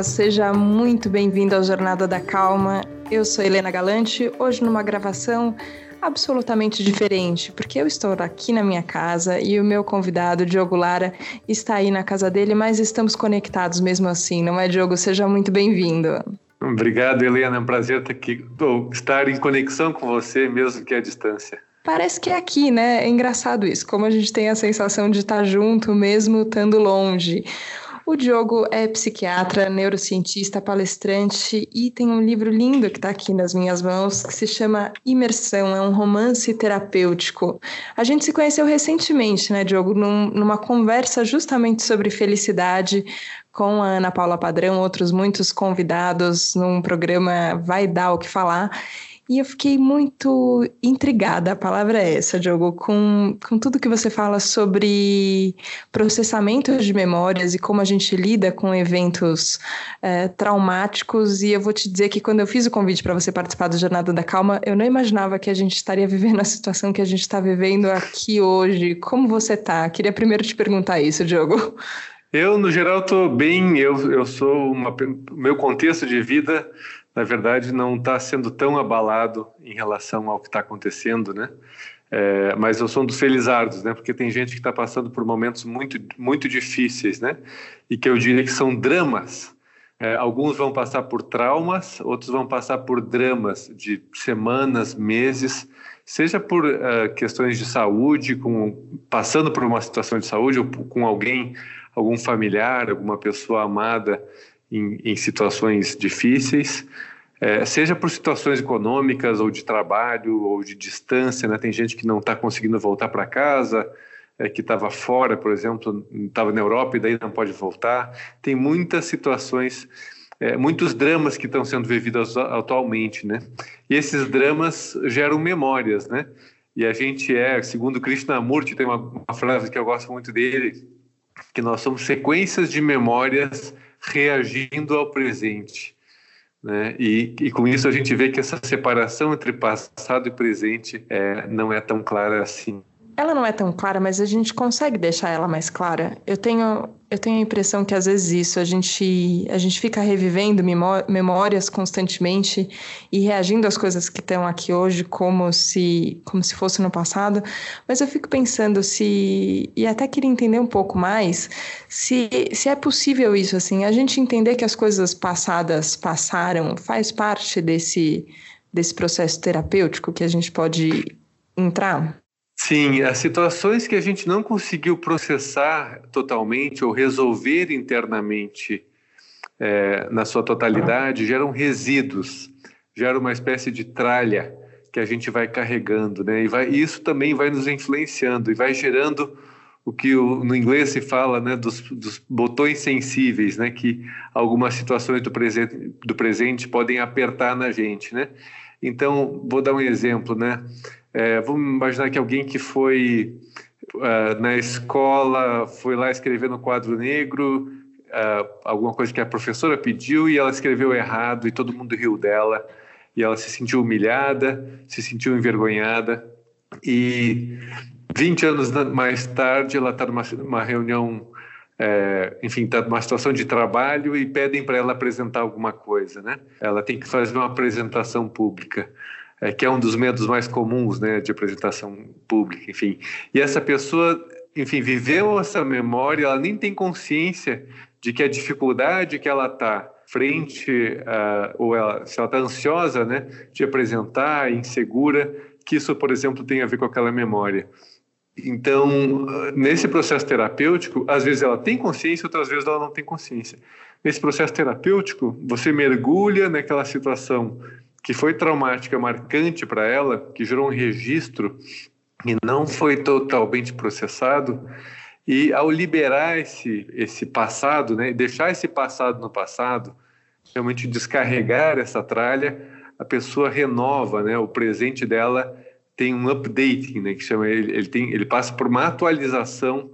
Olá, seja muito bem-vindo ao Jornada da Calma. Eu sou Helena Galante, hoje numa gravação absolutamente diferente, porque eu estou aqui na minha casa e o meu convidado, Diogo Lara, está aí na casa dele, mas estamos conectados mesmo assim, não é, Diogo? Seja muito bem-vindo. Obrigado, Helena. É um prazer estar em conexão com você, mesmo que à distância. Parece que é aqui, né? É engraçado isso, como a gente tem a sensação de estar junto, mesmo estando longe. O Diogo é psiquiatra, neurocientista, palestrante e tem um livro lindo que está aqui nas minhas mãos que se chama Imersão, é um romance terapêutico. A gente se conheceu recentemente, né, Diogo, num, numa conversa justamente sobre felicidade com a Ana Paula Padrão, outros muitos convidados num programa Vai Dar o que Falar. E eu fiquei muito intrigada, a palavra é essa, Diogo, com, com tudo que você fala sobre processamento de memórias e como a gente lida com eventos é, traumáticos. E eu vou te dizer que quando eu fiz o convite para você participar do Jornada da Calma, eu não imaginava que a gente estaria vivendo a situação que a gente está vivendo aqui hoje. Como você está? Queria primeiro te perguntar isso, Diogo. Eu, no geral, estou bem. Eu, eu sou uma, meu contexto de vida na verdade, não está sendo tão abalado em relação ao que está acontecendo, né? É, mas eu sou um dos felizardos, né? Porque tem gente que está passando por momentos muito, muito difíceis, né? E que eu diria que são dramas. É, alguns vão passar por traumas, outros vão passar por dramas de semanas, meses, seja por uh, questões de saúde, com, passando por uma situação de saúde ou com alguém, algum familiar, alguma pessoa amada em, em situações difíceis, é, seja por situações econômicas ou de trabalho ou de distância, né? Tem gente que não está conseguindo voltar para casa, é, que estava fora, por exemplo, estava na Europa e daí não pode voltar. Tem muitas situações, é, muitos dramas que estão sendo vividos atualmente, né? E esses dramas geram memórias, né? E a gente é, segundo Krishnamurti, tem uma, uma frase que eu gosto muito dele, que nós somos sequências de memórias reagindo ao presente. Né? E, e, com isso a gente vê que essa separação entre passado e presente é, não é tão clara assim. Ela não é tão clara, mas a gente consegue deixar ela mais clara. Eu tenho, eu tenho a impressão que às vezes isso, a gente, a gente fica revivendo memórias constantemente e reagindo às coisas que estão aqui hoje como se, como se fosse no passado. Mas eu fico pensando se, e até queria entender um pouco mais, se, se é possível isso, assim, a gente entender que as coisas passadas passaram, faz parte desse, desse processo terapêutico que a gente pode entrar? Sim, as situações que a gente não conseguiu processar totalmente ou resolver internamente é, na sua totalidade geram resíduos, geram uma espécie de tralha que a gente vai carregando, né? E vai, isso também vai nos influenciando e vai gerando o que o, no inglês se fala, né, dos, dos, botões sensíveis, né, que algumas situações do presente, do presente podem apertar na gente, né? Então, vou dar um exemplo, né? É, vamos imaginar que alguém que foi uh, na escola, foi lá escrever no quadro negro uh, alguma coisa que a professora pediu e ela escreveu errado e todo mundo riu dela e ela se sentiu humilhada, se sentiu envergonhada e 20 anos mais tarde ela está numa, reunião é, enfim, está numa situação de trabalho e pedem para ela apresentar alguma coisa, né? Ela tem que fazer uma apresentação pública é, que é um dos medos mais comuns, né, de apresentação pública, enfim. E essa pessoa, enfim, viveu essa memória, ela nem tem consciência de que a dificuldade que ela está frente, ou ela, se ela está ansiosa, né, de apresentar, insegura, que isso, por exemplo, tem a ver com aquela memória. Então, nesse processo terapêutico, às vezes ela tem consciência, outras vezes ela não tem consciência. Nesse processo terapêutico, você mergulha naquela situação que foi traumática, marcante para ela, que gerou um registro e não foi totalmente processado. E ao liberar esse, esse passado, né, deixar esse passado no passado, realmente descarregar essa tralha, a pessoa renova, né, o presente dela tem um updating, né, que chama ele, ele tem, ele passa por uma atualização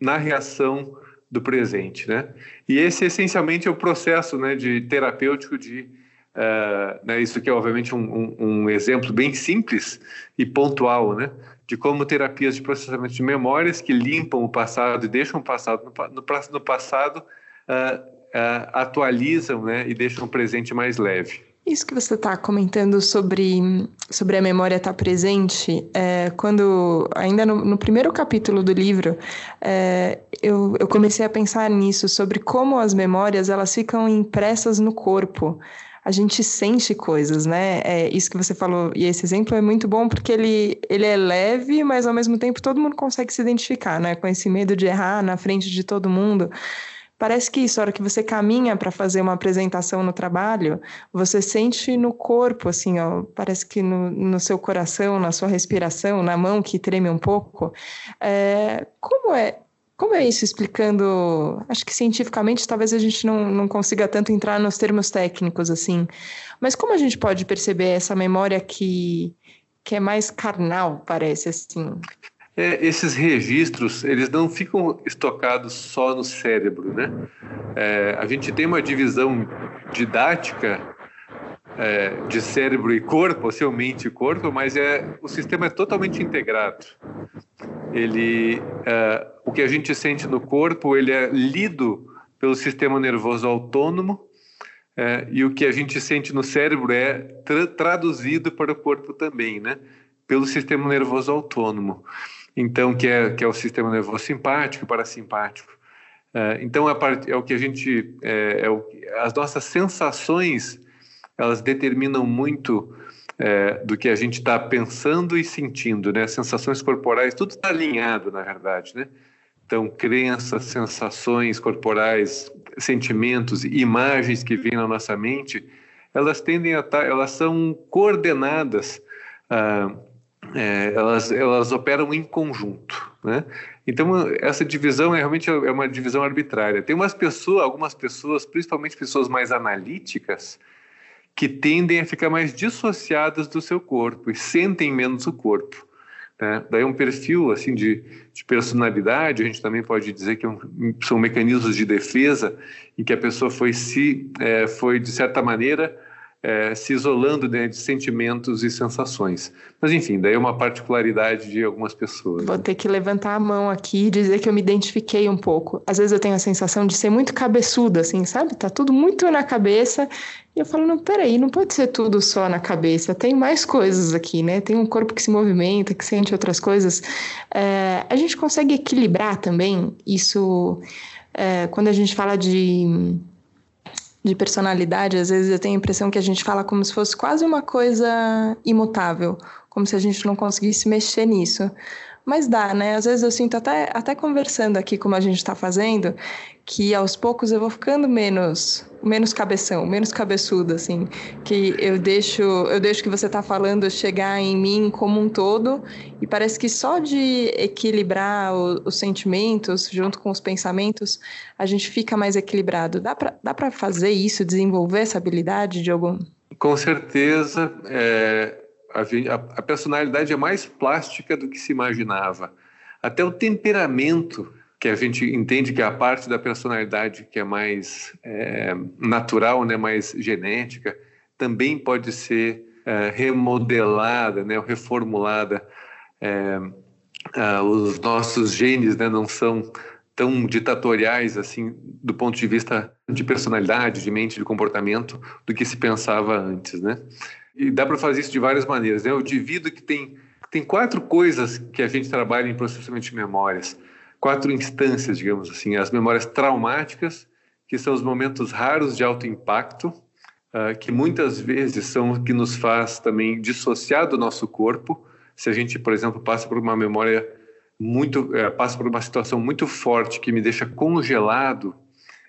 na reação do presente, né? E esse essencialmente é o processo, né, de terapêutico de Uh, né, isso aqui é obviamente um, um, um, exemplo bem simples e pontual, né, de como terapias de processamento de memórias que limpam o passado e deixam o passado no, no, no passado uh, atualizam né, e deixam o presente mais leve. Isso que você está comentando sobre, sobre a memória estar tá presente, é, quando, ainda no, no, primeiro capítulo do livro, é, eu, eu comecei a pensar nisso, sobre como as memórias elas ficam impressas no corpo a gente sente coisas, né? É isso que você falou, e esse exemplo é muito bom porque ele, ele é leve, mas ao mesmo tempo todo mundo consegue se identificar, né? Com esse medo de errar na frente de todo mundo. Parece que isso, a hora que você caminha para fazer uma apresentação no trabalho, você sente no corpo, assim, ó, parece que no, no seu coração, na sua respiração, na mão que treme um pouco. É, como é como é isso explicando? Acho que cientificamente talvez a gente não, não consiga tanto entrar nos termos técnicos assim, mas como a gente pode perceber essa memória que, que é mais carnal, parece assim? É, esses registros, eles não ficam estocados só no cérebro, né? É, a gente tem uma divisão didática é, de cérebro e corpo, ou seu mente e corpo, mas é, o sistema é totalmente integrado. Ele, é, o que a gente sente no corpo, ele é lido pelo sistema nervoso autônomo, é, e o que a gente sente no cérebro é tra traduzido para o corpo também, né? Pelo sistema nervoso autônomo. Então, que é, que é o sistema nervoso simpático e parasimpático. É, então, part, é o que a gente, é, é o, as nossas sensações elas determinam muito é, do que a gente está pensando e sentindo, né? Sensações corporais, tudo está alinhado, na verdade, né? Então, crenças, sensações corporais, sentimentos, imagens que vêm na nossa mente, elas tendem a estar, tá, elas são coordenadas, ah, é, elas, elas operam em conjunto, né? Então, essa divisão é realmente é uma divisão arbitrária. Tem umas pessoas, algumas pessoas, principalmente pessoas mais analíticas, que tendem a ficar mais dissociadas do seu corpo e sentem menos o corpo. Né? Daí um perfil assim de, de, personalidade, a gente também pode dizer que é são mecanismos de defesa em que a pessoa foi se é, foi de certa maneira é, se isolando né, de sentimentos e sensações. Mas enfim, daí é uma particularidade de algumas pessoas. Vou ter que levantar a mão aqui e dizer que eu me identifiquei um pouco. Às vezes eu tenho a sensação de ser muito cabeçuda, assim, sabe? Tá tudo muito na cabeça. E eu falo, não, peraí, não pode ser tudo só na cabeça. Tem mais coisas aqui, né? Tem um corpo que se movimenta, que sente outras coisas. É, a gente consegue equilibrar também isso é, quando a gente fala de de personalidade, às vezes eu tenho a impressão que a gente fala como se fosse quase uma coisa imutável, como se a gente não conseguisse mexer nisso. Mas dá, né? Às vezes eu sinto até, até conversando aqui como a gente está fazendo, que aos poucos eu vou ficando menos menos cabeção, menos cabeçuda, assim, que eu deixo eu deixo que você está falando chegar em mim como um todo e parece que só de equilibrar o, os sentimentos junto com os pensamentos a gente fica mais equilibrado. Dá para dá para fazer isso, desenvolver essa habilidade de algum? Com certeza, é, a, a personalidade é mais plástica do que se imaginava. Até o temperamento, que a gente entende que a parte da personalidade que é mais é, natural, né, mais genética, também pode ser é, remodelada, né, reformulada. É, é, os nossos genes né, não são tão ditatoriais assim do ponto de vista de personalidade, de mente, de comportamento do que se pensava antes, né? E dá para fazer isso de várias maneiras. Né? Eu divido que tem, tem quatro coisas que a gente trabalha em processamento de memórias, quatro instâncias, digamos assim. As memórias traumáticas, que são os momentos raros de alto impacto, uh, que muitas vezes são o que nos faz também dissociar do nosso corpo. Se a gente, por exemplo, passa por uma memória muito, uh, passa por uma situação muito forte que me deixa congelado,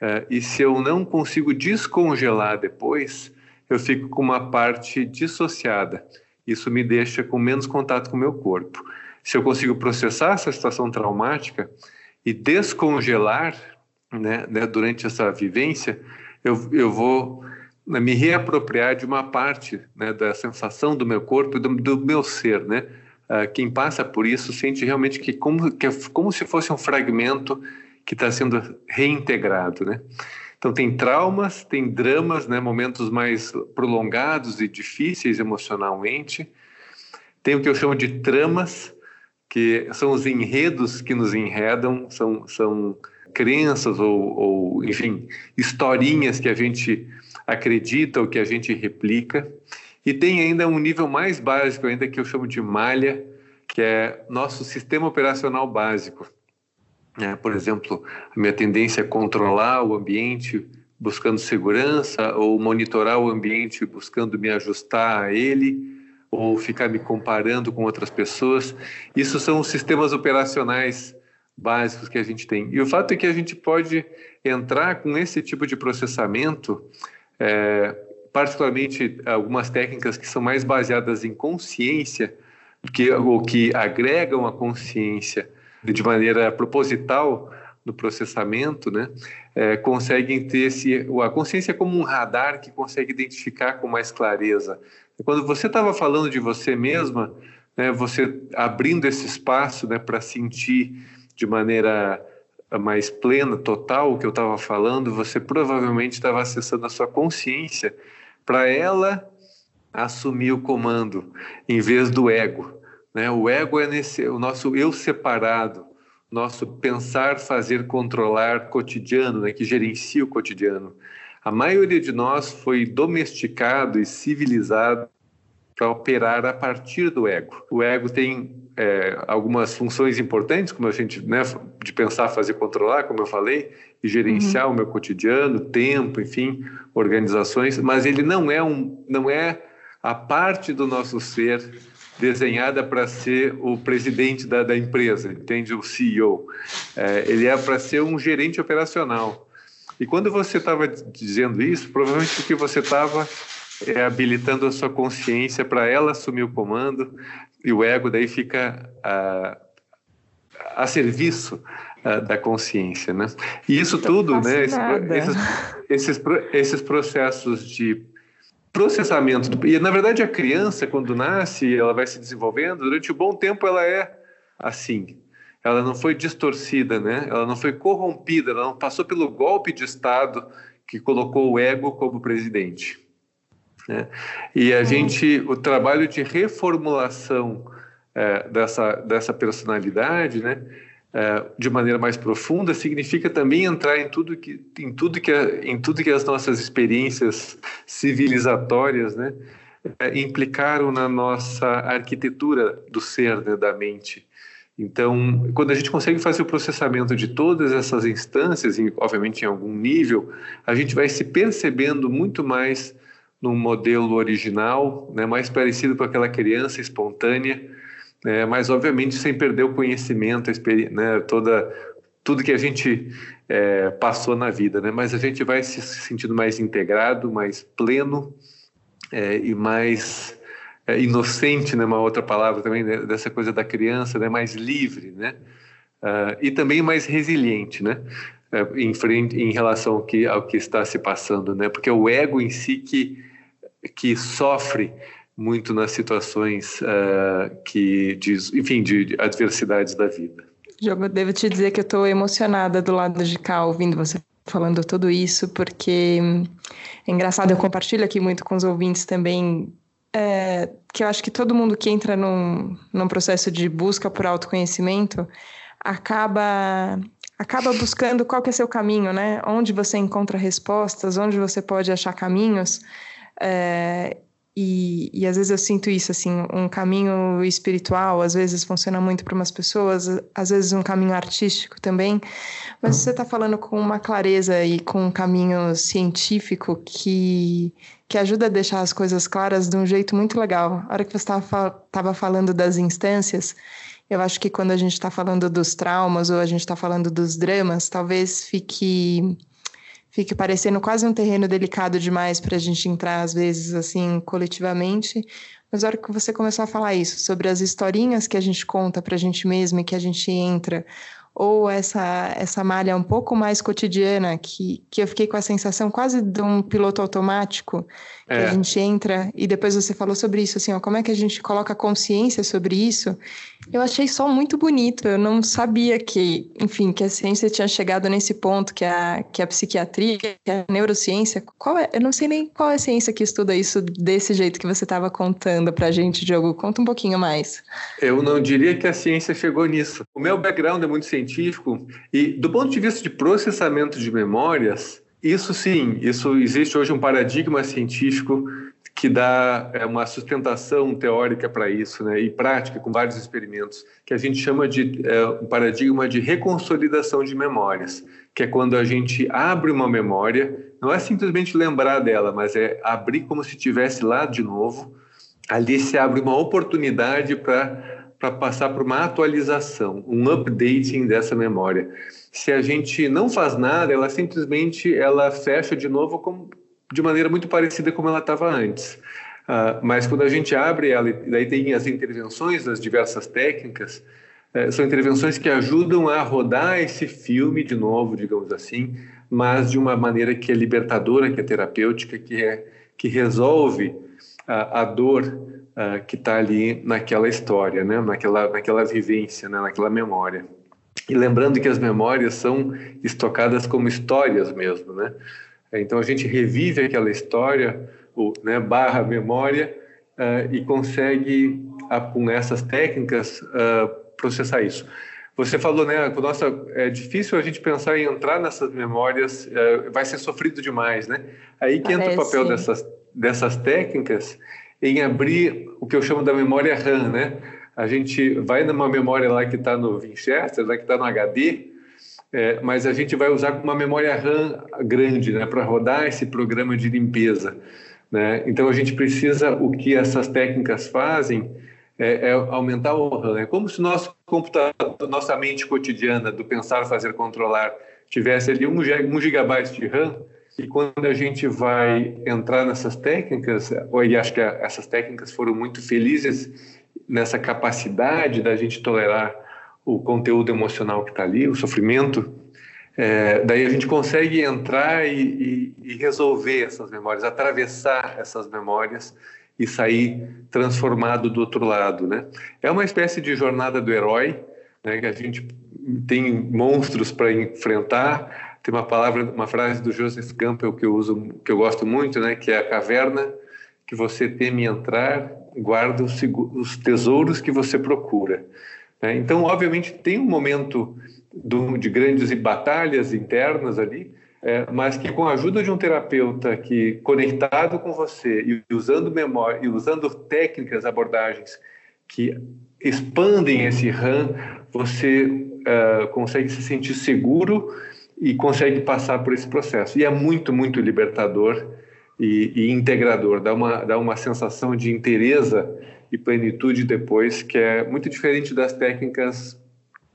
uh, e se eu não consigo descongelar depois, eu fico com uma parte dissociada. Isso me deixa com menos contato com o meu corpo. Se eu consigo processar essa situação traumática e descongelar né, né, durante essa vivência, eu, eu vou né, me reapropriar de uma parte né, da sensação do meu corpo e do, do meu ser. Né? Uh, quem passa por isso sente realmente que, como, que é como se fosse um fragmento que está sendo reintegrado. Né? Então tem traumas, tem dramas, né, momentos mais prolongados e difíceis emocionalmente. Tem o que eu chamo de tramas, que são os enredos que nos enredam, são, são crenças ou, ou, enfim, historinhas que a gente acredita ou que a gente replica. E tem ainda um nível mais básico ainda que eu chamo de malha, que é nosso sistema operacional básico. É, por exemplo, a minha tendência é controlar o ambiente buscando segurança ou monitorar o ambiente buscando me ajustar a ele ou ficar me comparando com outras pessoas. Isso são os sistemas operacionais básicos que a gente tem. E o fato é que a gente pode entrar com esse tipo de processamento, é, particularmente algumas técnicas que são mais baseadas em consciência, que, ou que agregam a consciência de maneira proposital no processamento, né, é, conseguem ter esse, a consciência como um radar que consegue identificar com mais clareza. Quando você estava falando de você mesma, né, você abrindo esse espaço né, para sentir de maneira mais plena, total, o que eu estava falando, você provavelmente estava acessando a sua consciência para ela assumir o comando, em vez do ego. Né? O ego é nesse, o nosso eu separado, nosso pensar, fazer, controlar cotidiano, né? que gerencia o cotidiano. A maioria de nós foi domesticado e civilizado para operar a partir do ego. O ego tem é, algumas funções importantes, como a gente, né, de pensar, fazer, controlar, como eu falei, e gerenciar uhum. o meu cotidiano, tempo, enfim, organizações, mas ele não é um, não é a parte do nosso ser desenhada para ser o presidente da, da, empresa, entende? O CEO. É, ele é para ser um gerente operacional. E quando você estava dizendo isso, provavelmente porque você estava é, habilitando a sua consciência para ela assumir o comando e o ego daí fica a, a serviço a, da consciência, né? E isso tudo, né? Esse, esses, esses, esses processos de processamento e na verdade a criança quando nasce ela vai se desenvolvendo durante um bom tempo ela é assim ela não foi distorcida né ela não foi corrompida ela não passou pelo golpe de estado que colocou o ego como presidente né? E a uhum. gente, o trabalho de reformulação é, dessa, dessa personalidade, né, é, de maneira mais profunda, significa também entrar em tudo que, em tudo que, em tudo que as nossas experiências civilizatórias, né, é, implicaram na nossa arquitetura do ser, né, da mente. Então, quando a gente consegue fazer o processamento de todas essas instâncias, e obviamente em algum nível, a gente vai se percebendo muito mais num modelo original, né, mais parecido com aquela criança espontânea, né, mas obviamente sem perder o conhecimento, né, toda tudo que a gente é, passou na vida, né? Mas a gente vai se sentindo mais integrado, mais pleno é, e mais é, inocente, né? Uma outra palavra também né? dessa coisa da criança, né? Mais livre, né? Uh, e também mais resiliente, né? Uh, em frente, em relação ao que, ao que está se passando, né? Porque o ego em si que que sofre muito nas situações uh, que, de, enfim, de, de adversidades da vida. Diogo, eu devo te dizer que eu estou emocionada do lado de cá ouvindo você falando tudo isso, porque é engraçado, eu compartilho aqui muito com os ouvintes também, é, que eu acho que todo mundo que entra num, num processo de busca por autoconhecimento acaba acaba buscando qual que é seu caminho, né? Onde você encontra respostas, onde você pode achar caminhos. É, e, e, às vezes eu sinto isso, assim, um caminho espiritual, às vezes funciona muito para umas pessoas, às vezes um caminho artístico também, mas você está falando com uma clareza e com um caminho científico que, que ajuda a deixar as coisas claras de um jeito muito legal. A hora que você estava falando das instâncias, eu acho que quando a gente está falando dos traumas ou a gente está falando dos dramas, talvez fique fique parecendo quase um terreno delicado demais para a gente entrar, às vezes, assim, coletivamente. Mas a hora que você começou a falar isso, sobre as historinhas que a gente conta para a gente mesmo e que a gente entra, ou essa, essa malha um pouco mais cotidiana, que, que eu fiquei com a sensação quase de um piloto automático, é. a gente entra, e depois você falou sobre isso, assim, ó, como é que a gente coloca consciência sobre isso, eu achei só muito bonito, eu não sabia que, enfim, que a ciência tinha chegado nesse ponto, que a, que a psiquiatria, que a neurociência, qual é, eu não sei nem qual é a ciência que estuda isso desse jeito que você estava contando pra gente, Diogo, conta um pouquinho mais. Eu não diria que a ciência chegou nisso. O meu background é muito científico, científico e do ponto de vista de processamento de memórias, isso sim, isso existe hoje um paradigma científico que dá é, uma sustentação teórica para isso, né, e prática com vários experimentos, que a gente chama de é, um paradigma de reconsolidação de memórias, que é quando a gente abre uma memória, não é simplesmente lembrar dela, mas é abrir como se estivesse lá de novo. Ali se abre uma oportunidade para para passar por uma atualização, um updating dessa memória. Se a gente não faz nada, ela simplesmente ela fecha de novo como, de maneira muito parecida como ela estava antes. Uh, mas quando a gente abre ela, daí tem as intervenções das diversas técnicas, uh, são intervenções que ajudam a rodar esse filme de novo, digamos assim, mas de uma maneira que é libertadora, que é terapêutica, que é que resolve a dor uh, que está ali naquela história, né? naquela, naquela vivência, né? naquela memória. E lembrando que as memórias são estocadas como histórias mesmo, né? Então a gente revive aquela história, o, né, barra memória, uh, e consegue, uh, com essas técnicas, uh, processar isso. Você falou, né, nossa, é difícil a gente pensar em entrar nessas memórias, vai ser sofrido demais, né? Aí que entra o papel dessas, dessas técnicas em abrir o que eu chamo da memória RAM, né? A gente vai numa memória lá que está no Winchester, lá que está no HD, é, mas a gente vai usar uma memória RAM grande, né, para rodar esse programa de limpeza, né? Então a gente precisa o que essas técnicas fazem é, é aumentar o RAM. É como se nosso computador, nossa mente cotidiana do pensar, fazer, controlar tivesse ali um, um gigabyte de RAM e quando a gente vai entrar nessas técnicas, e acho que essas técnicas foram muito felizes nessa capacidade da gente tolerar o conteúdo emocional que está ali, o sofrimento, é, daí a gente consegue entrar e, e, e, resolver essas memórias, atravessar essas memórias e sair transformado do outro lado, né? É uma espécie de jornada do herói, né? Que a gente tem monstros para enfrentar, tem uma palavra, uma frase do Joseph Campbell que eu uso, que eu gosto muito, né? Que é a caverna que você teme entrar, guarda os, os tesouros que você procura. Né? Então, obviamente, tem um momento do, de grandes batalhas internas ali, é, mas que com a ajuda de um terapeuta que conectado com você e usando memória e usando técnicas, abordagens que expandem esse RAM, você uh, consegue se sentir seguro e consegue passar por esse processo. E é muito, muito libertador e, e integrador, dá uma, dá uma sensação de inteireza e plenitude depois, que é muito diferente das técnicas,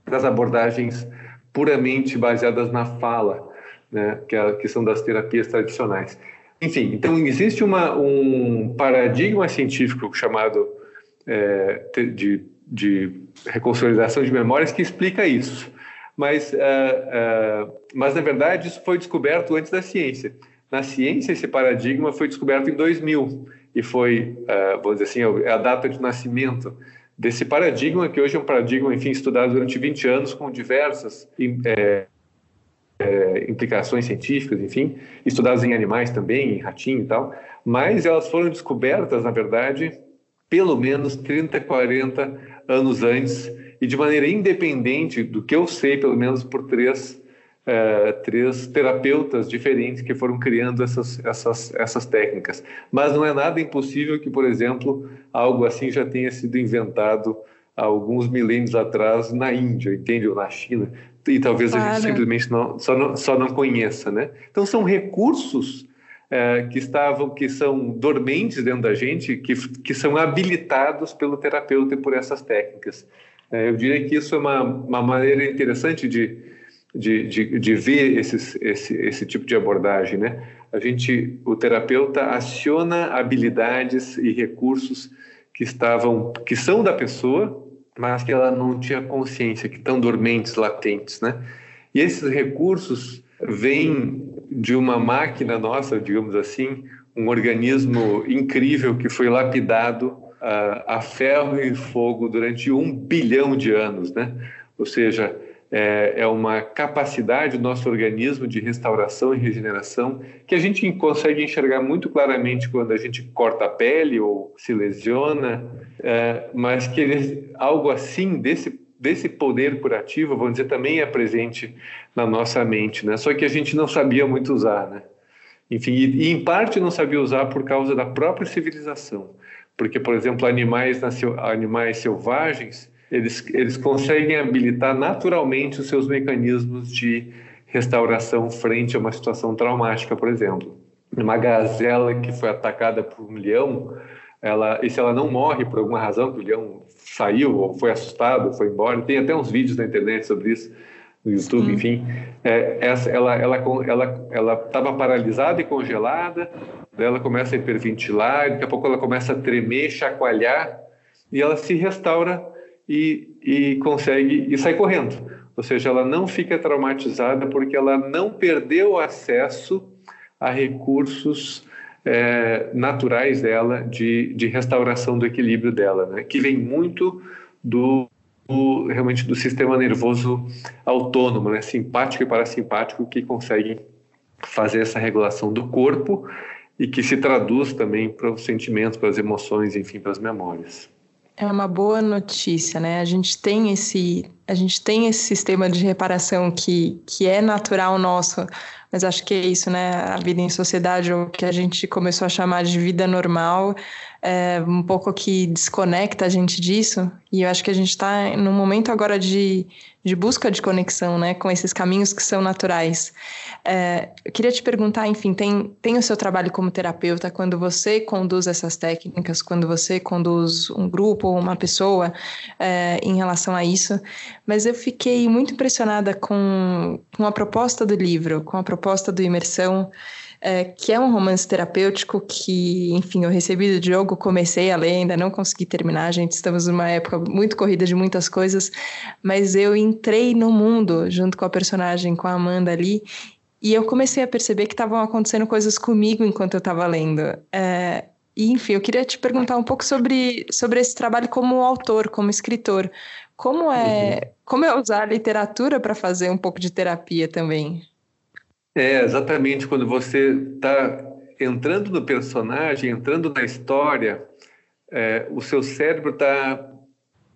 das abordagens puramente baseadas na fala, né, que, é, que são das terapias tradicionais. Enfim, então existe uma, um paradigma científico chamado é, de, de reconsolidação de memórias que explica isso mas, uh, uh, mas na verdade isso foi descoberto antes da ciência. Na ciência esse paradigma foi descoberto em 2000 e foi, uh, dizer assim, é a data de nascimento desse paradigma que hoje é um paradigma, enfim, estudado durante 20 anos com diversas é, é, implicações científicas, enfim, estudadas em animais também, em ratinho e tal, mas elas foram descobertas, na verdade, pelo menos 30, 40 anos antes e de maneira independente do que eu sei, pelo menos por três, é, três terapeutas diferentes que foram criando essas, essas, essas técnicas. Mas não é nada impossível que, por exemplo, algo assim já tenha sido inventado há alguns milênios atrás na Índia, entende? Ou na China. E talvez claro. a gente simplesmente não, só, não, só não conheça, né? Então são recursos é, que estavam, que são dormentes dentro da gente, que, que são habilitados pelo terapeuta e por essas técnicas. É, eu diria que isso é uma, uma maneira interessante de, de, de, de ver esses, esse, esse tipo de abordagem, né? A gente, o terapeuta aciona habilidades e recursos que estavam, que são da pessoa, mas que ela não tinha consciência, que estão dormentes, latentes, né? E esses recursos vêm de uma máquina nossa, digamos assim, um organismo incrível que foi lapidado a, a ferro e fogo durante um bilhão de anos, né? Ou seja, é, é, uma capacidade do nosso organismo de restauração e regeneração que a gente consegue enxergar muito claramente quando a gente corta a pele ou se lesiona, é, mas que ele, algo assim desse desse poder curativo, vamos dizer, também é presente na nossa mente, né? Só que a gente não sabia muito usar, né? Enfim, e, e em parte não sabia usar por causa da própria civilização, porque, por exemplo, animais, animais selvagens, eles, eles conseguem habilitar naturalmente os seus mecanismos de restauração frente a uma situação traumática, por exemplo. Uma gazela que foi atacada por um leão, ela, e se ela não morre por alguma razão, que o leão saiu ou foi assustado, foi embora, tem até uns vídeos na internet sobre isso, no YouTube, Sim. enfim, é, essa, ela ela ela ela estava paralisada e congelada, ela começa a hiperventilar, daqui a pouco ela começa a tremer, chacoalhar e ela se restaura e, e consegue e sai correndo. Ou seja, ela não fica traumatizada porque ela não perdeu acesso a recursos é, naturais dela de, de restauração do equilíbrio dela, né? que vem muito do, do, realmente do sistema nervoso autônomo, né? simpático e parasimpático, que conseguem fazer essa regulação do corpo e que se traduz também para os sentimentos, para as emoções, enfim, para as memórias. É uma boa notícia, né? A gente tem esse, a gente tem esse sistema de reparação que, que é natural nosso, mas acho que é isso, né? A vida em sociedade, ou que a gente começou a chamar de vida normal, é um pouco que desconecta a gente disso. E eu acho que a gente está num momento agora de, de busca de conexão, né, com esses caminhos que são naturais. É, eu queria te perguntar, enfim, tem, tem o seu trabalho como terapeuta, quando você conduz essas técnicas, quando você conduz um grupo ou uma pessoa é, em relação a isso, mas eu fiquei muito impressionada com, com a proposta do livro, com a proposta do Imersão, é, que é um romance terapêutico que, enfim, eu recebi do Diogo, comecei a ler, ainda não consegui terminar, gente, estamos numa época muito corrida de muitas coisas, mas eu entrei no mundo junto com a personagem, com a Amanda ali, e eu comecei a perceber que estavam acontecendo coisas comigo enquanto eu estava lendo. É, e, enfim, eu queria te perguntar um pouco sobre, sobre esse trabalho como autor, como escritor. Como é, uhum. como é usar a literatura para fazer um pouco de terapia também? É, exatamente. Quando você está entrando no personagem, entrando na história, é, o seu cérebro está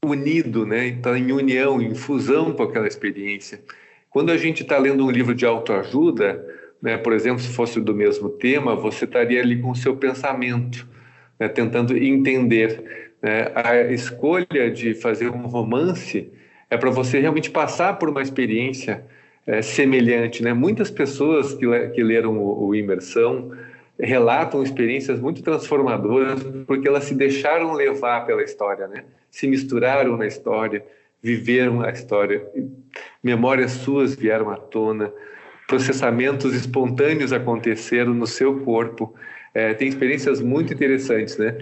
unido, né? Está em união, em fusão com aquela experiência. Quando a gente está lendo um livro de autoajuda, né, por exemplo, se fosse do mesmo tema, você estaria ali com o seu pensamento, né, tentando entender. Né? A escolha de fazer um romance é para você realmente passar por uma experiência é, semelhante. Né? Muitas pessoas que, que leram o, o Imersão relatam experiências muito transformadoras porque elas se deixaram levar pela história, né? se misturaram na história, viveram a história, memórias suas vieram à tona, processamentos espontâneos aconteceram no seu corpo. É, tem experiências muito interessantes, né?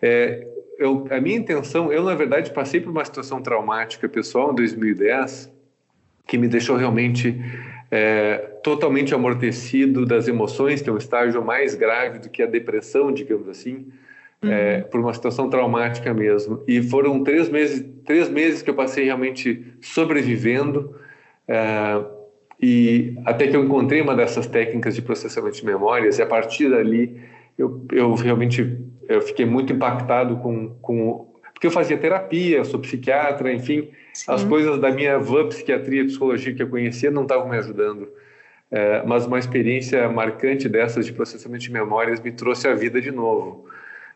É, eu, a minha intenção, eu na verdade passei por uma situação traumática pessoal em 2010 que me deixou realmente é, totalmente amortecido das emoções, que é um estágio mais grave do que a depressão, digamos assim, é, uhum. é, por uma situação traumática mesmo. E foram três meses, três meses que eu passei realmente sobrevivendo, é, e até que eu encontrei uma dessas técnicas de processamento de memórias, e a partir dali eu, eu realmente eu fiquei muito impactado com, com porque eu fazia terapia, eu sou psiquiatra, enfim, Sim. as coisas da minha van psiquiatria e psicologia que eu conhecia não estavam me ajudando. É, mas uma experiência marcante dessas de processamento de memórias me trouxe a vida de novo.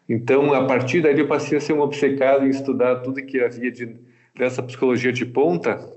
Então, a partir daí, eu passei a ser um obcecado em estudar tudo que havia de, dessa psicologia de ponta,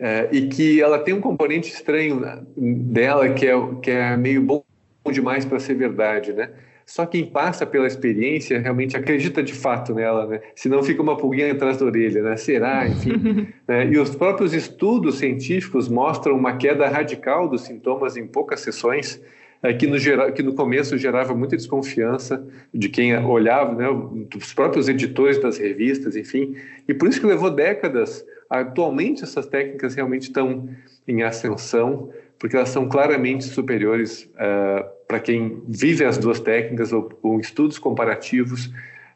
é, e que ela tem um componente estranho dela que é, que é meio bom demais para ser verdade, né? Só quem passa pela experiência realmente acredita de fato nela, né? Senão fica uma pulguinha atrás da orelha, né? Será, enfim. né? E os próprios estudos científicos mostram uma queda radical dos sintomas em poucas sessões, é, que, no que no começo gerava muita desconfiança de quem olhava, né? Dos próprios editores das revistas, enfim. E por isso que levou décadas. Atualmente essas técnicas realmente estão em ascensão, porque elas são claramente superiores uh, para quem vive as duas técnicas ou, ou estudos comparativos,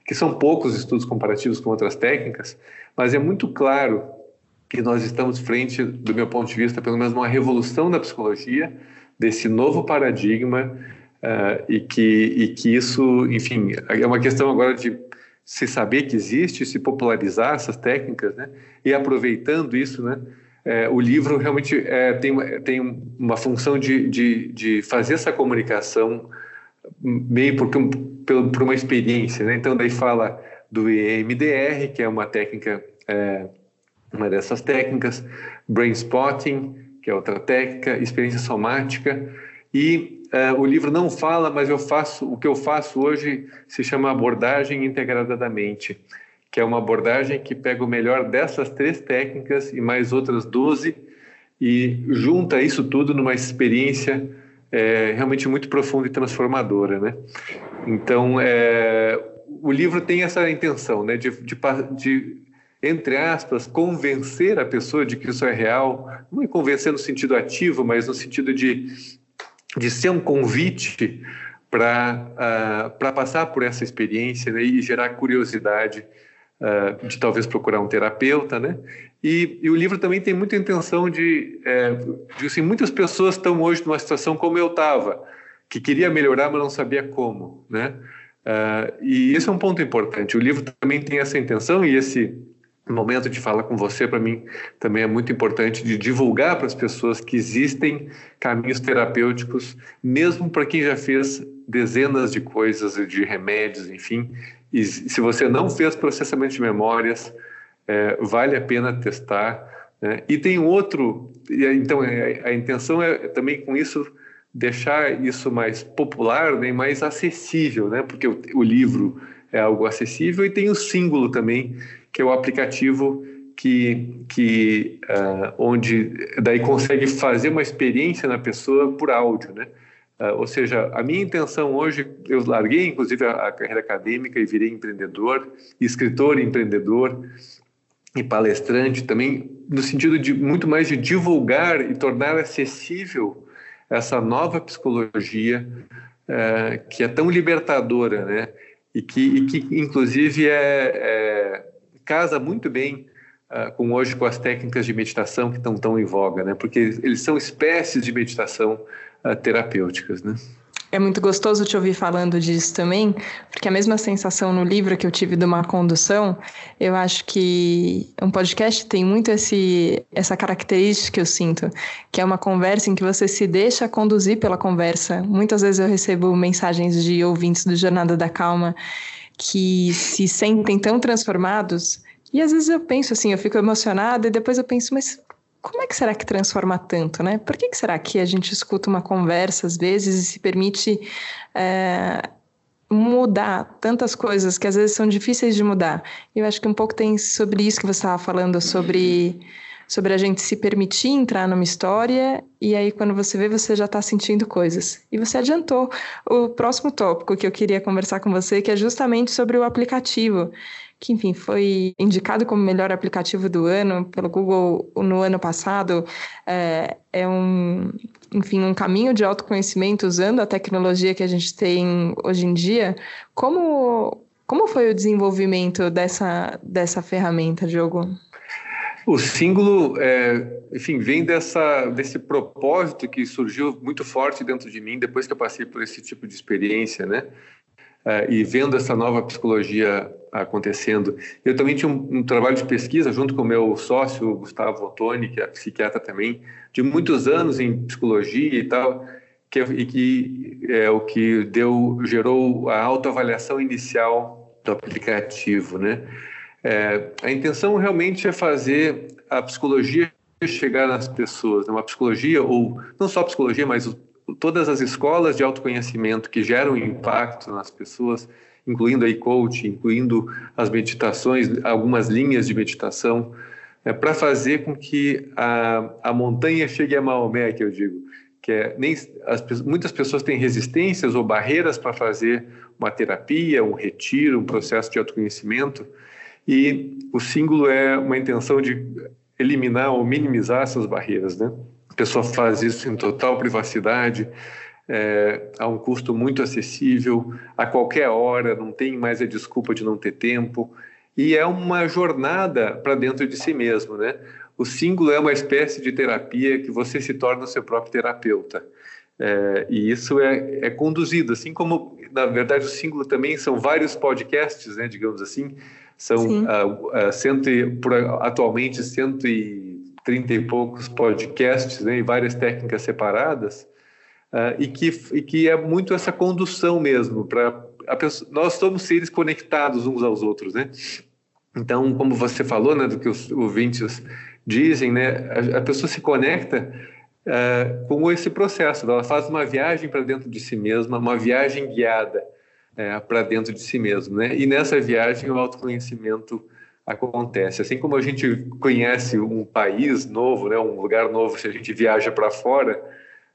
que são poucos estudos comparativos com outras técnicas, mas é muito claro que nós estamos frente, do meu ponto de vista, pelo menos uma revolução da psicologia, desse novo paradigma, uh, e, que, e que isso, enfim, é uma questão agora de, se saber que existe, se popularizar essas técnicas, né? E aproveitando isso, né? É, o livro realmente é, tem, tem uma função de, de, de fazer essa comunicação meio um, por, por uma experiência, né? Então daí fala do EMDR, que é uma técnica, é, uma dessas técnicas, brain spotting, que é outra técnica, experiência somática e Uh, o livro não fala, mas eu faço o que eu faço hoje se chama abordagem integrada da mente, que é uma abordagem que pega o melhor dessas três técnicas e mais outras 12 e junta isso tudo numa experiência é, realmente muito profunda e transformadora, né? Então, é, o livro tem essa intenção, né, de, de, de entre aspas, convencer a pessoa de que isso é real, não é convencer no sentido ativo, mas no sentido de de ser um convite para uh, passar por essa experiência né, e gerar curiosidade uh, de talvez procurar um terapeuta, né? E, e, o livro também tem muita intenção de, é, de assim, muitas pessoas estão hoje numa situação como eu estava, que queria melhorar, mas não sabia como, né? Uh, e esse é um ponto importante. O livro também tem essa intenção e esse momento de fala com você, para mim, também é muito importante de divulgar para as pessoas que existem caminhos terapêuticos, mesmo para quem já fez dezenas de coisas, de remédios, enfim. E se você não fez processamento de memórias, é, vale a pena testar. Né? E tem outro, então é, a intenção é também com isso deixar isso mais popular, né, mais acessível, né? Porque o, o livro é algo acessível e tem o símbolo também que é o aplicativo que, que uh, onde daí consegue fazer uma experiência na pessoa por áudio, né? Uh, ou seja, a minha intenção hoje, eu larguei inclusive a, a carreira acadêmica e virei empreendedor, escritor, empreendedor e palestrante também, no sentido de muito mais de divulgar e tornar acessível essa nova psicologia uh, que é tão libertadora, né? E que, e que inclusive é, é casa muito bem uh, com hoje com as técnicas de meditação que estão tão em voga, né? Porque eles são espécies de meditação terapêuticas, né? É muito gostoso te ouvir falando disso também, porque a mesma sensação no livro que eu tive de uma condução, eu acho que um podcast tem muito esse, essa característica que eu sinto, que é uma conversa em que você se deixa conduzir pela conversa. Muitas vezes eu recebo mensagens de ouvintes do Jornada da Calma que se sentem tão transformados. E às vezes eu penso assim, eu fico emocionada e depois eu penso, mas como é que será que transforma tanto, né? Por que, que será que a gente escuta uma conversa às vezes e se permite é, mudar tantas coisas que às vezes são difíceis de mudar? Eu acho que um pouco tem sobre isso que você estava falando, sobre sobre a gente se permitir entrar numa história e aí quando você vê você já está sentindo coisas. E você adiantou o próximo tópico que eu queria conversar com você, que é justamente sobre o aplicativo, que enfim foi indicado como melhor aplicativo do ano pelo Google no ano passado. É, é um enfim um caminho de autoconhecimento usando a tecnologia que a gente tem hoje em dia. Como como foi o desenvolvimento dessa, dessa ferramenta, Diogo? O símbolo, é, enfim, vem dessa, desse propósito que surgiu muito forte dentro de mim depois que eu passei por esse tipo de experiência, né? É, e vendo essa nova psicologia acontecendo. Eu também tinha um, um trabalho de pesquisa junto com o meu sócio, Gustavo Ottoni, que é psiquiatra também, de muitos anos em psicologia e tal, que, e que é o que deu, gerou a autoavaliação inicial do aplicativo, né? É, a intenção realmente é fazer a psicologia chegar nas pessoas, né? uma psicologia, ou não só psicologia, mas o, todas as escolas de autoconhecimento que geram impacto nas pessoas, incluindo aí coaching, incluindo as meditações, algumas linhas de meditação, é, para fazer com que a, a montanha chegue a Maomé, que eu digo, que é, nem, as, muitas pessoas têm resistências ou barreiras para fazer uma terapia, um retiro, um processo de autoconhecimento, e o símbolo é uma intenção de eliminar ou minimizar essas barreiras, né? A pessoa faz isso em total privacidade, é, a um custo muito acessível, a qualquer hora, não tem mais a desculpa de não ter tempo, e é uma jornada para dentro de si mesmo, né? O símbolo é uma espécie de terapia que você se torna o seu próprio terapeuta. É, e isso é, é, conduzido, assim como, na verdade, o símbolo também são vários podcasts, né, digamos assim, são uh, uh, cento e, por, atualmente 130 e poucos podcasts né, e várias técnicas separadas, uh, e, que, e que é muito essa condução mesmo. para Nós somos seres conectados uns aos outros, né? Então, como você falou, né, do que os ouvintes dizem, né, a, a pessoa se conecta uh, com esse processo, ela faz uma viagem para dentro de si mesma, uma viagem guiada uh, para dentro de si mesma, né? E nessa viagem o autoconhecimento acontece. Assim como a gente conhece um país novo, né, um lugar novo, se a gente viaja para fora,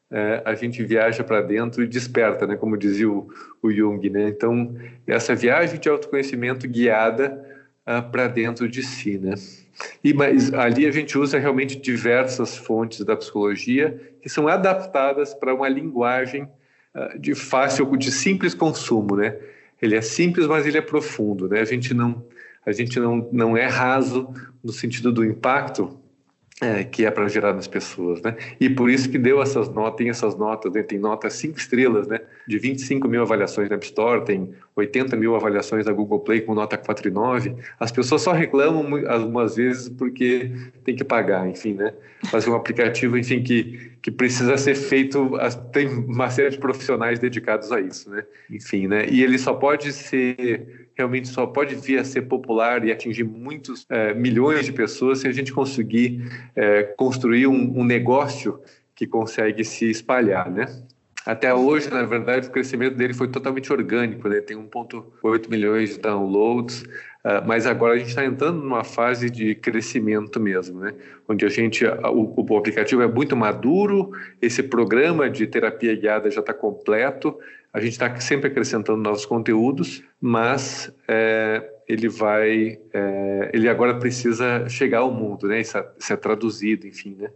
uh, a gente viaja para dentro e desperta, né, como dizia o, o Jung, né? Então, essa viagem de autoconhecimento guiada uh, para dentro de si, né? E mas ali a gente usa realmente diversas fontes da psicologia que são adaptadas para uma linguagem uh, de fácil, de simples consumo, né? Ele é simples, mas ele é profundo, né? A gente não a gente não, não é raso no sentido do impacto, é, que é para gerar nas pessoas, né? E por isso que deu essas notas, tem essas notas, né? tem notas cinco estrelas, né? De 25 mil avaliações na App Store, tem 80 mil avaliações na Google Play com nota 4,9. As pessoas só reclamam algumas vezes porque tem que pagar, enfim, né? Fazer um aplicativo, enfim, que, que precisa ser feito, tem uma série de profissionais dedicados a isso, né? Enfim, né? E ele só pode ser realmente só pode vir a ser popular e atingir muitos é, milhões de pessoas se a gente conseguir é, construir um, um, negócio que consegue se espalhar, né? Até hoje, na verdade, o crescimento dele foi totalmente orgânico, né? tem 1,8 milhões de downloads, uh, mas agora a gente está entrando numa fase de crescimento mesmo, né? onde a gente, o, o aplicativo é muito maduro, esse programa de terapia guiada já está completo, a gente está sempre acrescentando novos conteúdos, mas é, ele vai, é, ele agora precisa chegar ao mundo, né? Isso é, isso é traduzido, enfim, né?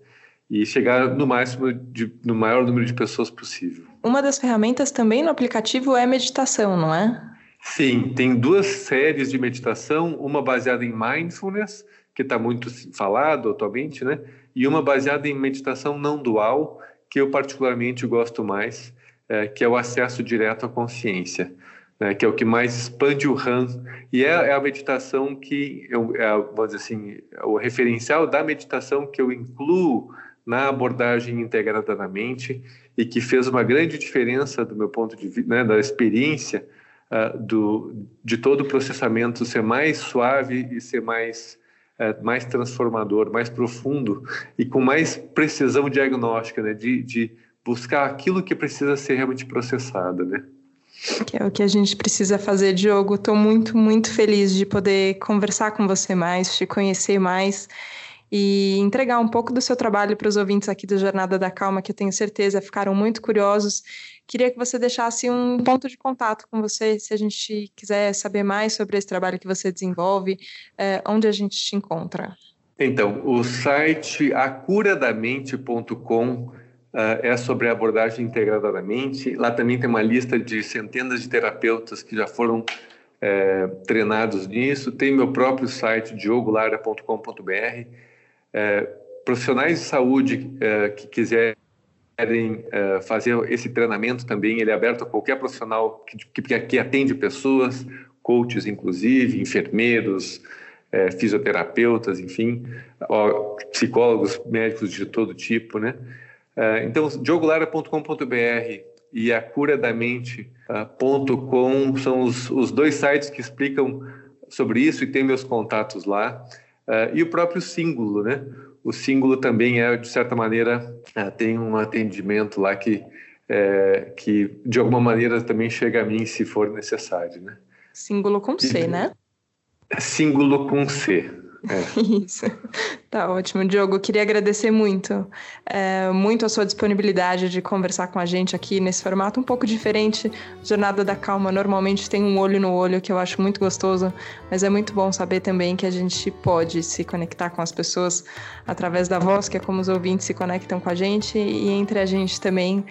E chegar no máximo, de, no maior número de pessoas possível. Uma das ferramentas também no aplicativo é meditação, não é? Sim, tem duas séries de meditação, uma baseada em mindfulness, que está muito falado atualmente, né? E uma baseada em meditação não dual, que eu particularmente gosto mais, é, que é o acesso direto à consciência, né, que é o que mais expande o RAM, e é, é a meditação que, eu, é, dizer assim, é o referencial da meditação que eu incluo na abordagem integrada da mente e que fez uma grande diferença do meu ponto de vista, né, da experiência uh, do, de todo o processamento ser mais suave e ser mais uh, mais transformador, mais profundo e com mais precisão diagnóstica, né, de, de buscar aquilo que precisa ser realmente processado, né? Que é o que a gente precisa fazer, Diogo. Estou muito, muito feliz de poder conversar com você mais, te conhecer mais e entregar um pouco do seu trabalho para os ouvintes aqui do Jornada da Calma, que eu tenho certeza ficaram muito curiosos. Queria que você deixasse um ponto de contato com você, se a gente quiser saber mais sobre esse trabalho que você desenvolve, é, onde a gente te encontra. Então, o site acuradamente.com uh, é sobre a abordagem integrada da mente. Lá também tem uma lista de centenas de terapeutas que já foram é, treinados nisso. Tem meu próprio site, diogolara.com.br. É, profissionais de saúde é, que quiserem é, fazer esse treinamento também, ele é aberto a qualquer profissional que, que, que atende pessoas, coaches inclusive, enfermeiros, é, fisioterapeutas, enfim, ó, psicólogos, médicos de todo tipo, né? Uh, então, diogolara.com.br e a curadamente.com são os, os, dois sites que explicam sobre isso e tem meus contatos lá. Uh, e o próprio símbolo, né? O símbolo também é, de certa maneira, tem um atendimento lá que, é, que, de alguma maneira, também chega a mim se for necessário, né? Símbolo com C, e, né? Símbolo com C. É. Isso. Tá ótimo, Diogo. Queria agradecer muito, é, muito a sua disponibilidade de conversar com a gente aqui nesse formato um pouco diferente. Jornada da Calma normalmente tem um olho no olho que eu acho muito gostoso, mas é muito bom saber também que a gente pode se conectar com as pessoas através da voz, que é como os ouvintes se conectam com a gente e entre a gente também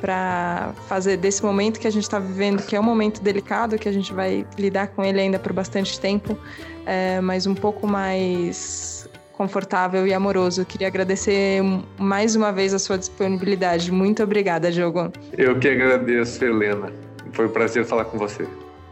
para fazer desse momento que a gente está vivendo, que é um momento delicado, que a gente vai lidar com ele ainda por bastante tempo, é, mas um pouco mais confortável e amoroso. Queria agradecer mais uma vez a sua disponibilidade. Muito obrigada, Diogo. Eu que agradeço, Helena. Foi um prazer falar com você.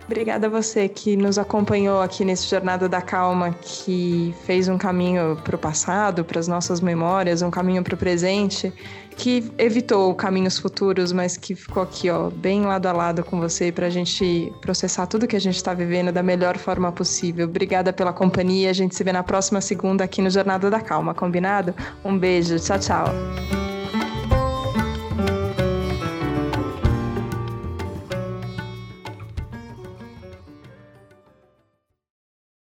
Obrigada a você que nos acompanhou aqui nesse Jornada da Calma, que fez um caminho para o passado, para as nossas memórias, um caminho para o presente, que evitou caminhos futuros, mas que ficou aqui, ó, bem lado a lado com você para a gente processar tudo que a gente está vivendo da melhor forma possível. Obrigada pela companhia. A gente se vê na próxima segunda aqui no Jornada da Calma, combinado? Um beijo, tchau, tchau.